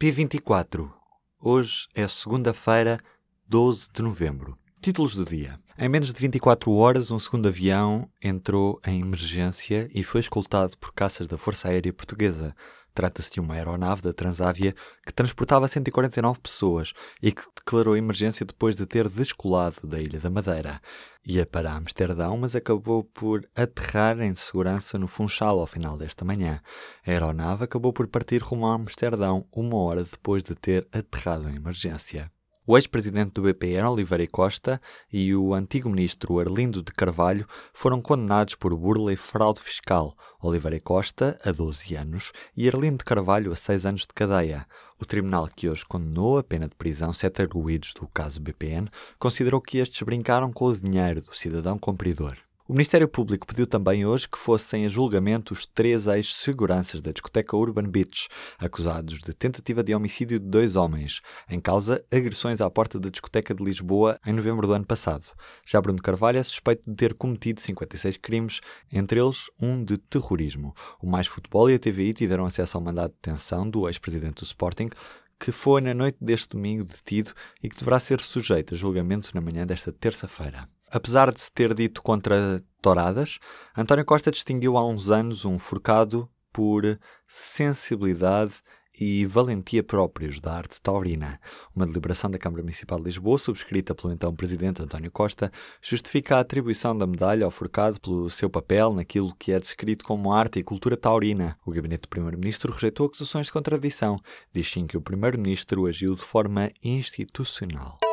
P24. Hoje é segunda-feira, 12 de novembro. Títulos do dia. Em menos de 24 horas, um segundo avião entrou em emergência e foi escoltado por caças da Força Aérea Portuguesa. Trata-se de uma aeronave da Transávia que transportava 149 pessoas e que declarou emergência depois de ter descolado da Ilha da Madeira. Ia para Amsterdão, mas acabou por aterrar em segurança no Funchal ao final desta manhã. A aeronave acabou por partir rumo a Amsterdão uma hora depois de ter aterrado em emergência. O ex-presidente do BPN, Oliveira Costa, e o antigo ministro Arlindo de Carvalho foram condenados por burla e fraude fiscal. Oliveira Costa, a 12 anos, e Arlindo de Carvalho, a 6 anos de cadeia. O tribunal que hoje condenou a pena de prisão sete arguídos do caso BPN considerou que estes brincaram com o dinheiro do cidadão cumpridor. O Ministério Público pediu também hoje que fossem a julgamento os três ex-seguranças da discoteca Urban Beach, acusados de tentativa de homicídio de dois homens, em causa agressões à porta da discoteca de Lisboa em novembro do ano passado. Já Bruno Carvalho é suspeito de ter cometido 56 crimes, entre eles um de terrorismo. O Mais Futebol e a TVI tiveram acesso ao mandado de detenção do ex-presidente do Sporting, que foi na noite deste domingo detido e que deverá ser sujeito a julgamento na manhã desta terça-feira. Apesar de se ter dito contra touradas, António Costa distinguiu há uns anos um forcado por sensibilidade e valentia próprios da arte taurina. Uma deliberação da Câmara Municipal de Lisboa, subscrita pelo então Presidente António Costa, justifica a atribuição da medalha ao forcado pelo seu papel naquilo que é descrito como arte e cultura taurina. O gabinete do Primeiro-Ministro rejeitou acusações de contradição. Diz que o Primeiro-Ministro agiu de forma institucional.